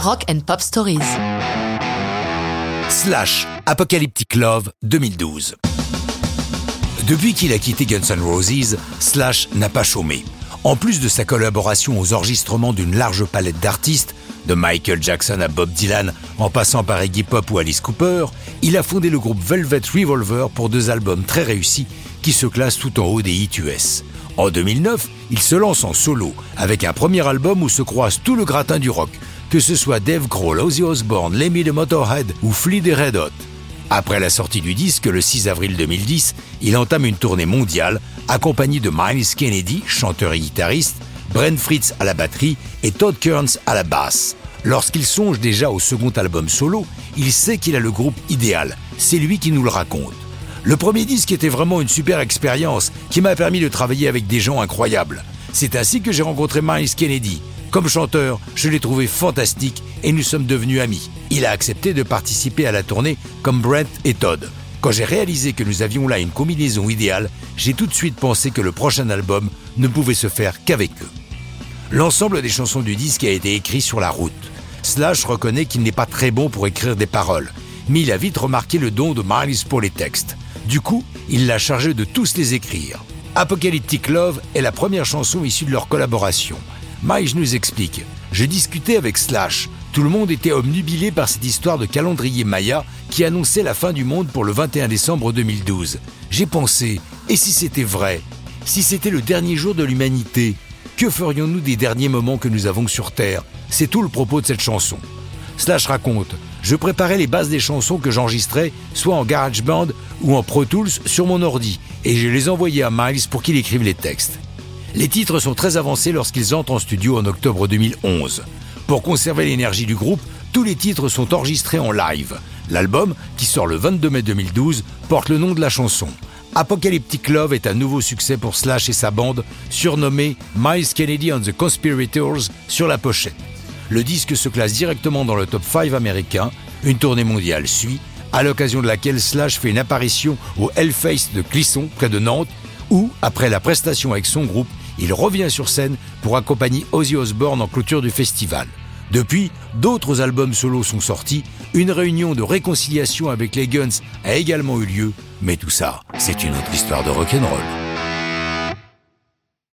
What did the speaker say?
Rock and Pop Stories. Slash Apocalyptic Love 2012. Depuis qu'il a quitté Guns N' Roses, Slash n'a pas chômé. En plus de sa collaboration aux enregistrements d'une large palette d'artistes, de Michael Jackson à Bob Dylan, en passant par Iggy Pop ou Alice Cooper, il a fondé le groupe Velvet Revolver pour deux albums très réussis qui se classent tout en haut des hits US. En 2009, il se lance en solo avec un premier album où se croise tout le gratin du rock, que ce soit Dave Grohl, Ozzy Osbourne, Lemmy de Motorhead ou Flea des Red Hot. Après la sortie du disque le 6 avril 2010, il entame une tournée mondiale accompagné de Miles Kennedy, chanteur et guitariste, Brent Fritz à la batterie et Todd Kearns à la basse. Lorsqu'il songe déjà au second album solo, il sait qu'il a le groupe idéal. C'est lui qui nous le raconte. Le premier disque était vraiment une super expérience qui m'a permis de travailler avec des gens incroyables. C'est ainsi que j'ai rencontré Miles Kennedy. Comme chanteur, je l'ai trouvé fantastique et nous sommes devenus amis. Il a accepté de participer à la tournée comme Brent et Todd. Quand j'ai réalisé que nous avions là une combinaison idéale, j'ai tout de suite pensé que le prochain album ne pouvait se faire qu'avec eux. L'ensemble des chansons du disque a été écrit sur la route. Slash reconnaît qu'il n'est pas très bon pour écrire des paroles, mais il a vite remarqué le don de Miles pour les textes. Du coup, il l'a chargé de tous les écrire. Apocalyptic Love est la première chanson issue de leur collaboration. Miles nous explique Je discutais avec Slash. Tout le monde était omnubilé par cette histoire de calendrier Maya qui annonçait la fin du monde pour le 21 décembre 2012. J'ai pensé, et si c'était vrai? Si c'était le dernier jour de l'humanité Que ferions-nous des derniers moments que nous avons sur Terre? C'est tout le propos de cette chanson. Slash raconte Je préparais les bases des chansons que j'enregistrais, soit en GarageBand ou en Pro Tools sur mon ordi, et je les envoyais à Miles pour qu'il écrive les textes. Les titres sont très avancés lorsqu'ils entrent en studio en octobre 2011. Pour conserver l'énergie du groupe, tous les titres sont enregistrés en live. L'album, qui sort le 22 mai 2012, porte le nom de la chanson. Apocalyptic Love est un nouveau succès pour Slash et sa bande, surnommée Miles Kennedy and the Conspirators sur la pochette. Le disque se classe directement dans le top 5 américain, une tournée mondiale suit, à l'occasion de laquelle Slash fait une apparition au Hellface de Clisson, près de Nantes, où, après la prestation avec son groupe, il revient sur scène pour accompagner Ozzy Osbourne en clôture du festival. Depuis, d'autres albums solos sont sortis, une réunion de réconciliation avec les Guns a également eu lieu, mais tout ça, c'est une autre histoire de rock'n'roll.